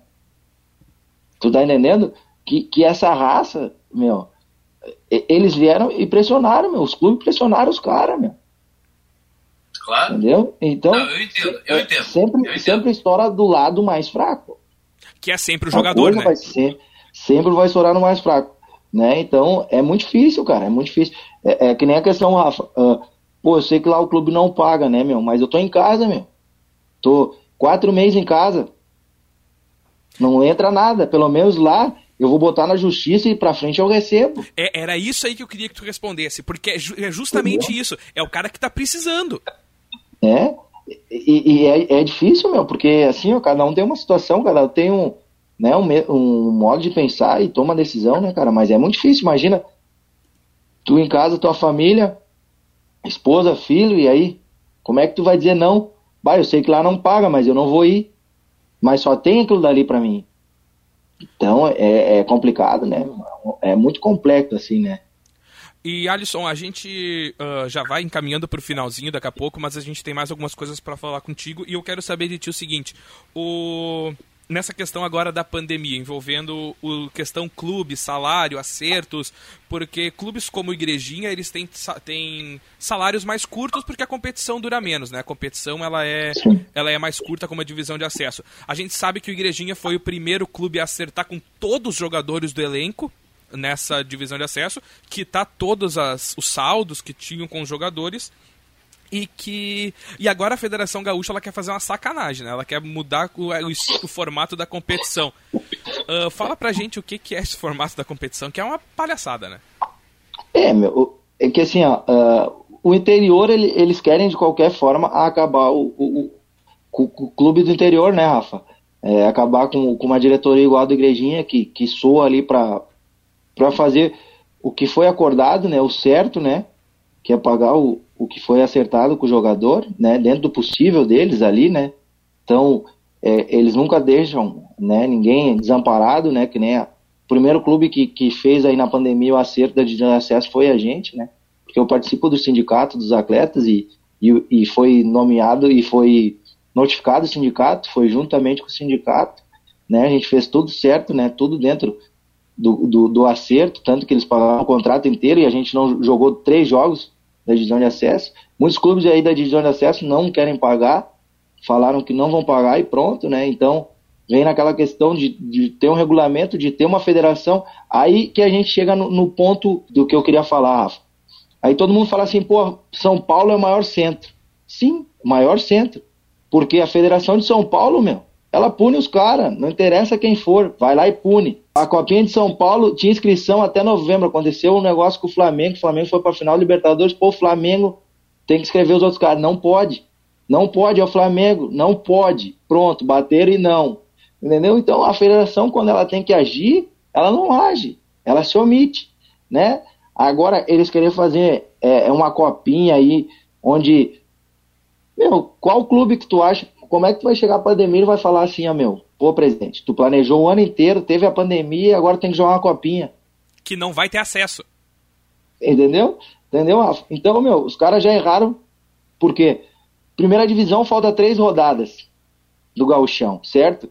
Tu tá entendendo? Que, que essa raça, meu, eles vieram e pressionaram, meu. Os clubes pressionaram os caras, meu. Claro. Entendeu? Então, Não, eu entendo, eu entendo, Sempre, eu entendo. sempre estoura do lado mais fraco. Que é sempre o A jogador, coisa né? vai ser, sempre vai estourar no mais fraco. Né? Então, é muito difícil, cara. É muito difícil. É, é que nem a questão, Rafa. ah, pô, eu sei que lá o clube não paga, né, meu? Mas eu tô em casa, meu. Tô quatro meses em casa. Não entra nada. Pelo menos lá eu vou botar na justiça e pra frente eu recebo. É, era isso aí que eu queria que tu respondesse, porque é, ju- é justamente isso. É o cara que tá precisando. né? E, e é, é difícil, meu, porque assim, ó, cada um tem uma situação, cada um tem um, né, um, um modo de pensar e toma decisão, né, cara? Mas é muito difícil, imagina, tu em casa, tua família, esposa, filho, e aí? Como é que tu vai dizer não? Bah, eu sei que lá não paga, mas eu não vou ir. Mas só tem aquilo dali pra mim. Então é, é complicado, né? É muito complexo, assim, né? E Alisson, a gente ah, já vai encaminhando pro finalzinho daqui a pouco, mas a gente tem mais algumas coisas para falar contigo e eu quero saber de ti o seguinte: o nessa questão agora da pandemia, envolvendo o questão clube, salário, acertos, porque clubes como Igrejinha, eles têm, têm salários mais curtos porque a competição dura menos, né? A competição ela é, ela é mais curta como a divisão de acesso. A gente sabe que o Igrejinha foi o primeiro clube a acertar com todos os jogadores do elenco nessa divisão de acesso, que tá todos as, os saldos que tinham com os jogadores e que e agora a Federação Gaúcha ela quer fazer uma sacanagem, né? Ela quer mudar o, o, o formato da competição. Ah, fala pra gente o que, que é esse formato da competição, que é uma palhaçada, né? É, meu, é que assim, ó, ah, o interior, ele- eles querem de qualquer forma acabar o, o, o clube do interior, né, Rafa? É, acabar com, com uma diretoria igual a do Igrejinha, que, que soa ali para fazer o que foi acordado, né, o certo, né, que é pagar o, o que foi acertado com o jogador, né, dentro do possível deles ali, né. Então, é, eles nunca deixam, né, ninguém desamparado, né, que nem a, o primeiro clube que, que fez aí na pandemia o acerto da divisão de acesso foi a gente, né? porque eu participo do sindicato dos atletas e, e, e foi nomeado e foi notificado o sindicato, foi juntamente com o sindicato, né? A gente fez tudo certo, né? Tudo dentro do, do, do acerto, tanto que eles pagaram o contrato inteiro e a gente não jogou três jogos da divisão de acesso. Muitos clubes aí da divisão de acesso não querem pagar, falaram que não vão pagar e pronto, né? Então vem naquela questão de, de ter um regulamento, de ter uma federação. Aí que a gente chega no, no ponto do que eu queria falar, Rafa. Aí todo mundo fala assim, pô, São Paulo é o maior centro. Sim, maior centro. Porque a Federação de São Paulo, meu, ela pune os caras, não interessa quem for, vai lá e pune. A Copinha de São Paulo tinha inscrição até novembro, aconteceu um negócio com o Flamengo, o Flamengo foi para a final do Libertadores, pô, o Flamengo tem que escrever os outros caras, não pode. Não pode, é o Flamengo, não pode. Pronto, bateram e não. Entendeu? Então a federação, quando ela tem que agir, ela não age, ela se omite, né? Agora, eles querem fazer é, é uma copinha aí, onde. Meu, qual clube que tu acha? Como é que tu vai chegar a pandemia e vai falar assim, ó, meu, pô, presidente, tu planejou o ano inteiro, teve a pandemia, agora tem que jogar uma copinha. Que não vai ter acesso. Entendeu? Entendeu? Então, meu, os caras já erraram, porque primeira divisão falta três rodadas do gauchão, certo?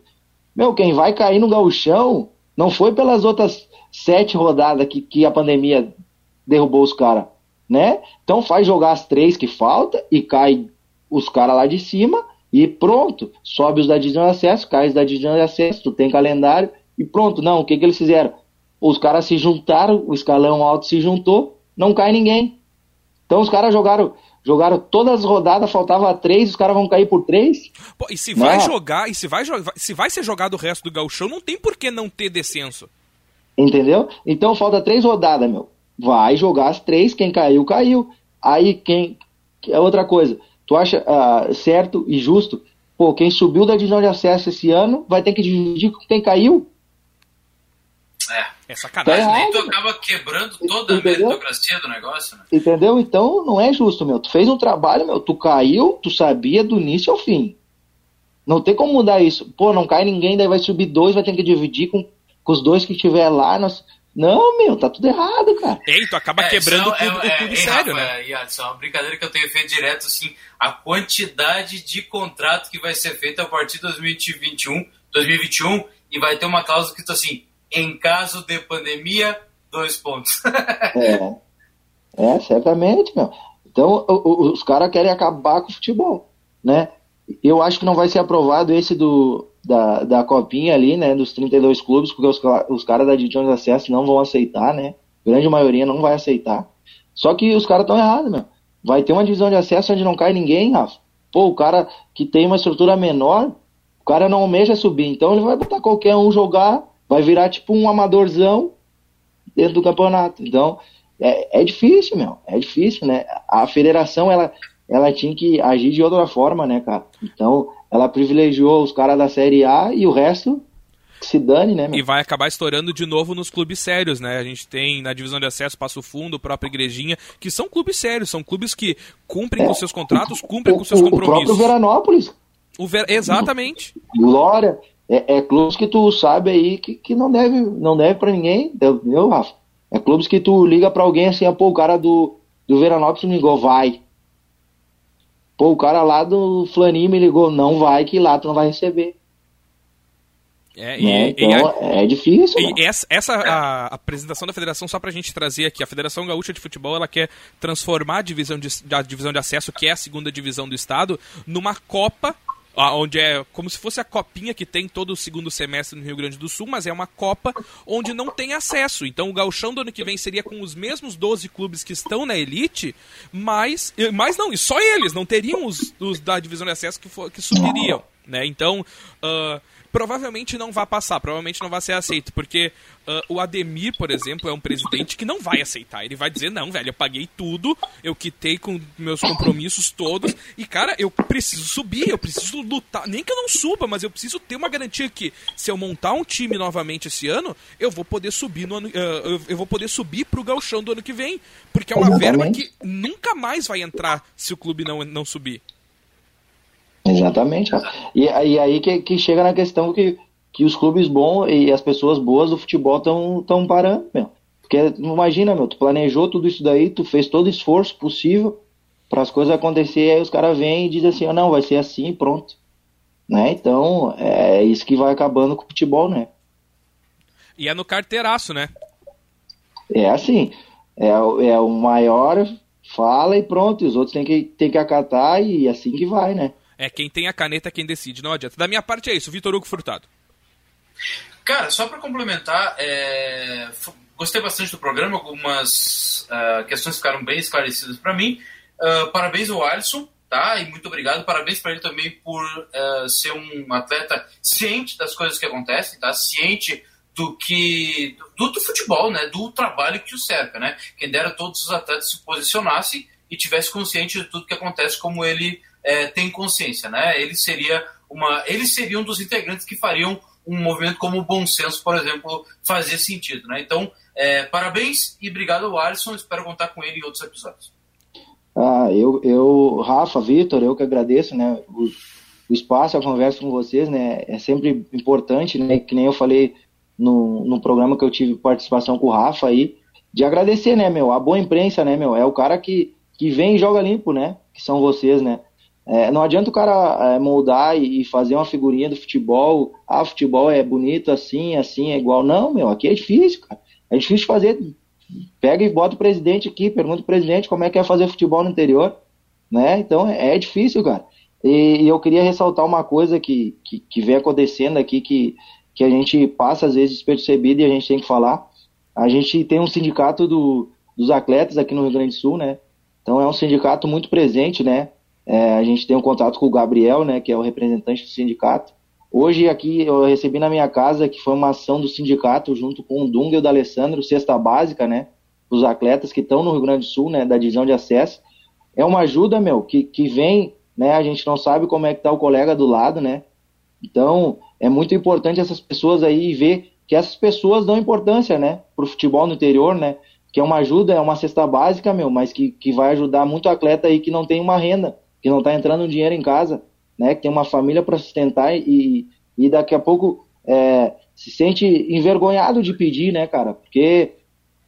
Meu, quem vai cair no gauchão não foi pelas outras sete rodadas que, que a pandemia derrubou os caras, né? Então faz jogar as três que falta e cai os caras lá de cima e pronto. Sobe os da divisão de acesso, cai os da divisão de acesso, tu tem calendário e pronto. Não, o que, que eles fizeram? Os caras se juntaram, o escalão alto se juntou, não cai ninguém. Então os caras jogaram jogaram todas as rodadas, faltava três, os caras vão cair por três. Pô, e se vai jogar, e se vai, se vai ser jogado o resto do gauchão, não tem por que não ter descenso. Entendeu? Então falta três rodadas, meu. Vai jogar as três, quem caiu, caiu. Aí quem. É outra coisa. Tu acha uh, certo e justo? Pô, quem subiu da divisão de acesso esse ano vai ter que dividir com quem caiu? É. É sacanagem. Tá errado, tu acaba quebrando toda Entendeu? a meritocracia do negócio, né? Entendeu? Então não é justo, meu. Tu fez um trabalho, meu. Tu caiu, tu sabia do início ao fim. Não tem como mudar isso. Pô, não cai ninguém, daí vai subir dois, vai ter que dividir com com os dois que tiver lá. Nós... Não, meu, tá tudo errado, cara. Ei, tu acaba é, quebrando é, tudo, é, tudo é, sério, Rafa, né? É, isso é uma brincadeira que eu tenho feito direto, assim, a quantidade de contrato que vai ser feito a partir de 2021, 2021 e vai ter uma cláusula que tá assim, em caso de pandemia, dois pontos. é, é, certamente, meu. Então, os caras querem acabar com o futebol, né? Eu acho que não vai ser aprovado esse do, da, da copinha ali, né, dos 32 clubes, porque os, os caras da divisão de acesso não vão aceitar, né? Grande maioria não vai aceitar. Só que os caras estão errados, meu. Vai ter uma divisão de acesso onde não cai ninguém, Rafa. Pô, o cara que tem uma estrutura menor, o cara não almeja subir. Então ele vai botar qualquer um jogar, vai virar tipo um amadorzão dentro do campeonato. Então é, é difícil, meu. É difícil, né? A federação, ela, ela tinha que agir de outra forma, né, cara? Então ela privilegiou os caras da Série A e o resto se dane, né? Meu? E vai acabar estourando de novo nos clubes sérios, né? A gente tem na divisão de acesso Passo Fundo, própria Igrejinha, que são clubes sérios, são clubes que cumprem é, com seus contratos, cumprem o, com seus compromissos. O próprio Veranópolis. O Ver... Exatamente. Glória. É, é, clubes que tu sabe aí que, que não deve, não deve para ninguém, meu Rafa? É clubes que tu liga para alguém assim, ah, pô, o cara do, do Veranópolis me ligou, vai. Pô, o cara lá do Flaninho me ligou, não vai, que lá tu não vai receber. É, e, né? então, e a, é difícil. E essa, essa a, a, apresentação da federação, só pra gente trazer aqui, a Federação Gaúcha de Futebol, ela quer transformar a divisão de, a divisão de acesso, que é a segunda divisão do estado, numa Copa onde é como se fosse a copinha que tem todo o segundo semestre no Rio Grande do Sul, mas é uma Copa onde não tem acesso. Então o gauchão do ano que vem seria com os mesmos 12 clubes que estão na elite, mas, mas não, e só eles, não teriam os, os da divisão de acesso que, for, que subiriam. Né? Então, uh, provavelmente não vai passar, provavelmente não vai ser aceito, porque uh, o Ademir, por exemplo, é um presidente que não vai aceitar. Ele vai dizer, não, velho, eu paguei tudo, eu quitei com meus compromissos todos, e, cara, eu preciso subir, eu preciso lutar. Nem que eu não suba, mas eu preciso ter uma garantia que, se eu montar um time novamente esse ano, eu vou poder subir no ano, uh, eu, eu, vou poder subir pro galchão do ano que vem. Porque é uma verba que nunca mais vai entrar se o clube não, não subir. Exatamente. E, e aí que, que chega na questão que, que os clubes bons e as pessoas boas do futebol estão tão parando, meu. Porque imagina, meu, tu planejou tudo isso daí, tu fez todo o esforço possível para as coisas acontecer, aí os caras vêm e dizem assim, oh, não, vai ser assim e pronto. Né? Então, é isso que vai acabando com o futebol, né? E é no carteiraço, né? É assim, é, é o maior fala e pronto, e os outros têm que, têm que acatar e assim que vai, né? É, quem tem a caneta quem decide, não adianta. Da minha parte é isso, Vitor Hugo Furtado. Cara, só para complementar, é... gostei bastante do programa, algumas uh, questões ficaram bem esclarecidas para mim. Uh, parabéns ao Alisson, tá? E muito obrigado. Parabéns para ele também por uh, ser um atleta ciente das coisas que acontecem, tá? Ciente do que do, do, futebol, né? Do trabalho que o cerca, né? Quem dera todos os atletas se posicionassem e tivesse consciente de tudo que acontece, como ele é, tem consciência, né? Ele seria uma, ele seria um dos integrantes que fariam um movimento como o bom senso, por exemplo, fazer sentido, né? Então, é, parabéns e obrigado ao Alisson. Espero contar com ele em outros episódios. Ah, eu, eu Rafa, Vitor, eu que agradeço, né? O, o espaço, a conversa com vocês, né? É sempre importante, né? Que nem eu falei no, no programa que eu tive participação com o Rafa aí, de agradecer, né, meu? A boa imprensa, né, meu? É o cara que, que vem e joga limpo, né? Que são vocês, né? É, não adianta o cara é, moldar e, fazer uma figurinha do futebol. Ah, futebol é bonito assim, assim, é igual. Não, meu, aqui é difícil, cara. É difícil fazer pega e bota o presidente aqui, pergunta o presidente como é que é fazer futebol no interior, né? Então é, é difícil, cara. E, e, eu queria ressaltar uma coisa que, que, que, vem acontecendo aqui, que, que a gente passa às vezes despercebido e a gente tem que falar. A gente tem um sindicato do, dos atletas aqui no Rio Grande do Sul, né? Então é um sindicato muito presente, né? É, a gente tem um contato com o Gabriel, né, que é o representante do sindicato. Hoje aqui eu recebi na minha casa que foi uma ação do sindicato junto com o Dunga e o D'Alessandro, cesta básica, né? Os atletas que estão no Rio Grande do Sul, né? Da divisão de acesso. É uma ajuda, meu, que, que vem, né? A gente não sabe como é que tá o colega do lado, né? Então, é muito importante essas pessoas aí ver que essas pessoas dão importância, né? Pro futebol no interior, né? Que é uma ajuda, é uma cesta básica, meu, mas que, que vai ajudar muito atleta aí que não tem uma renda, que não tá entrando dinheiro em casa né, que tem uma família para sustentar e, e daqui a pouco é, se sente envergonhado de pedir, né, cara? Porque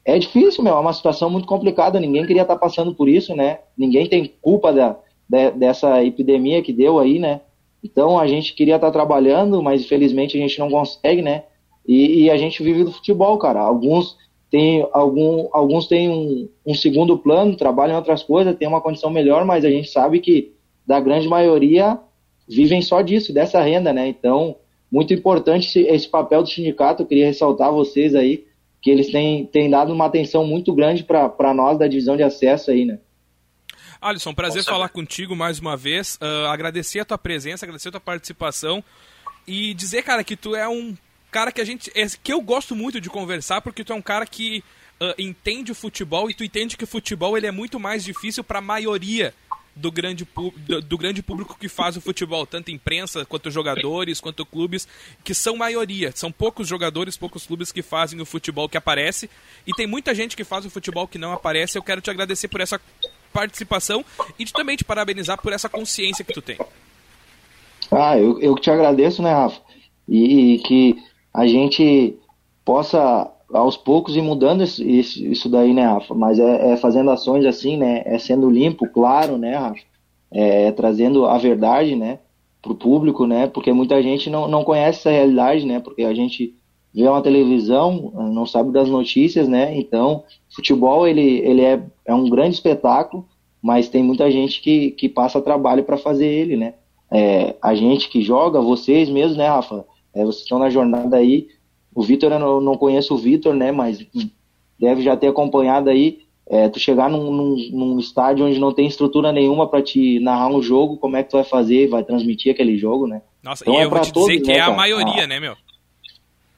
é difícil, meu, é uma situação muito complicada, ninguém queria estar tá passando por isso, né? Ninguém tem culpa da, de, dessa epidemia que deu aí, né? Então a gente queria estar tá trabalhando, mas infelizmente a gente não consegue, né? E, e a gente vive do futebol, cara. Alguns têm algum, alguns têm um, um segundo plano, trabalham em outras coisas, têm uma condição melhor, mas a gente sabe que da grande maioria vivem só disso, dessa renda, né? Então, muito importante esse, esse papel do sindicato, eu queria ressaltar a vocês aí, que eles têm, têm dado uma atenção muito grande para nós da divisão de acesso aí, né? Alisson, prazer falar contigo mais uma vez, uh, agradecer a tua presença, agradecer a tua participação e dizer, cara, que tu é um cara que a gente, é, que eu gosto muito de conversar, porque tu é um cara que uh, entende o futebol e tu entende que o futebol ele é muito mais difícil para a maioria do grande, do, do, grande público que faz o futebol, tanto imprensa, quanto jogadores, quanto clubes, que são maioria. São poucos jogadores, poucos clubes que fazem o futebol que aparece. E tem muita gente que faz o futebol que não aparece. Eu quero te agradecer por essa participação e também te parabenizar por essa consciência que tu tem. Ah, eu, eu te agradeço, né, Rafa? E, e que a gente possa aos poucos e mudando isso, isso, daí, né, Rafa? Mas é, é, fazendo ações assim, né? É sendo limpo, claro, né, Rafa? É, é trazendo a verdade, né, pro público, né? Porque muita gente não, não conhece essa realidade, né? Porque a gente vê uma televisão, não sabe das notícias, né? Então, futebol, ele, ele é, é um grande espetáculo, mas tem muita gente que, que passa trabalho para fazer ele, né? É, a gente que joga, vocês mesmos, né, Rafa? É, vocês estão na jornada aí, o Vitor, eu não, não conheço o Vitor, né? Mas deve já ter acompanhado aí. É, tu chegar num, num, num, estádio onde não tem estrutura nenhuma para te narrar um jogo, como é que tu vai fazer? Vai transmitir aquele jogo, né? Nossa, então, e é eu vou te todos, dizer que né, é a maioria, ah, né, meu?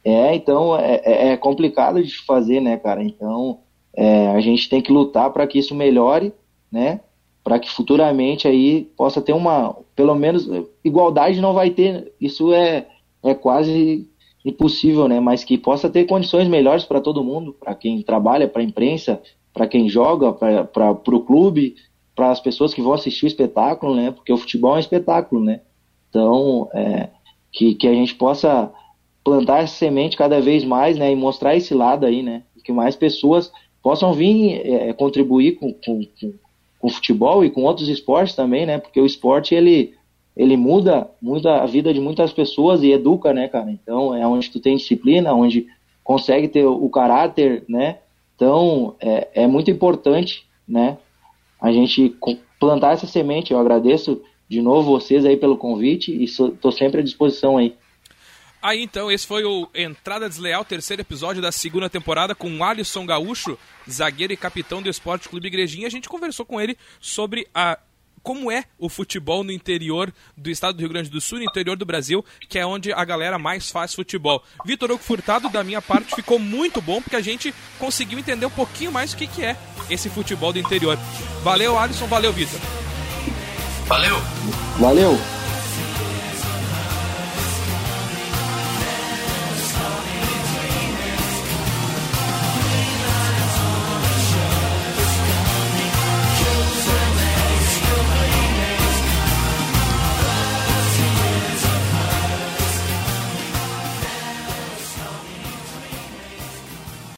É, então é, é, é complicado de fazer, né, cara? Então é, a gente tem que lutar para que isso melhore, né? Para que futuramente aí possa ter uma, pelo menos, igualdade não vai ter. Isso é, é quase impossível, né? Mas que possa ter condições melhores para todo mundo, para quem trabalha, para a imprensa, para quem joga, para o clube, para as pessoas que vão assistir o espetáculo, né? Porque o futebol é um espetáculo, né? Então, é, que, que a gente possa plantar essa semente cada vez mais, né? E mostrar esse lado aí, né? que mais pessoas possam vir é, contribuir com, com, com, com futebol e com outros esportes também, né? Porque o esporte ele ele muda, muda a vida de muitas pessoas e educa, né, cara? Então é onde tu tem disciplina, onde consegue ter o caráter, né? Então é, é muito importante, né? A gente plantar essa semente. Eu agradeço de novo vocês aí pelo convite e estou sempre à disposição aí. Aí então, esse foi o Entrada Desleal, terceiro episódio da segunda temporada com o Alisson Gaúcho, zagueiro e capitão do Esporte Clube Igrejinha. A gente conversou com ele sobre a como é o futebol no interior do estado do Rio Grande do Sul, no interior do Brasil, que é onde a galera mais faz futebol. Vitor Hugo Furtado, da minha parte, ficou muito bom, porque a gente conseguiu entender um pouquinho mais o que, que é esse futebol do interior. Valeu, Alisson, valeu, Vitor. Valeu. Valeu.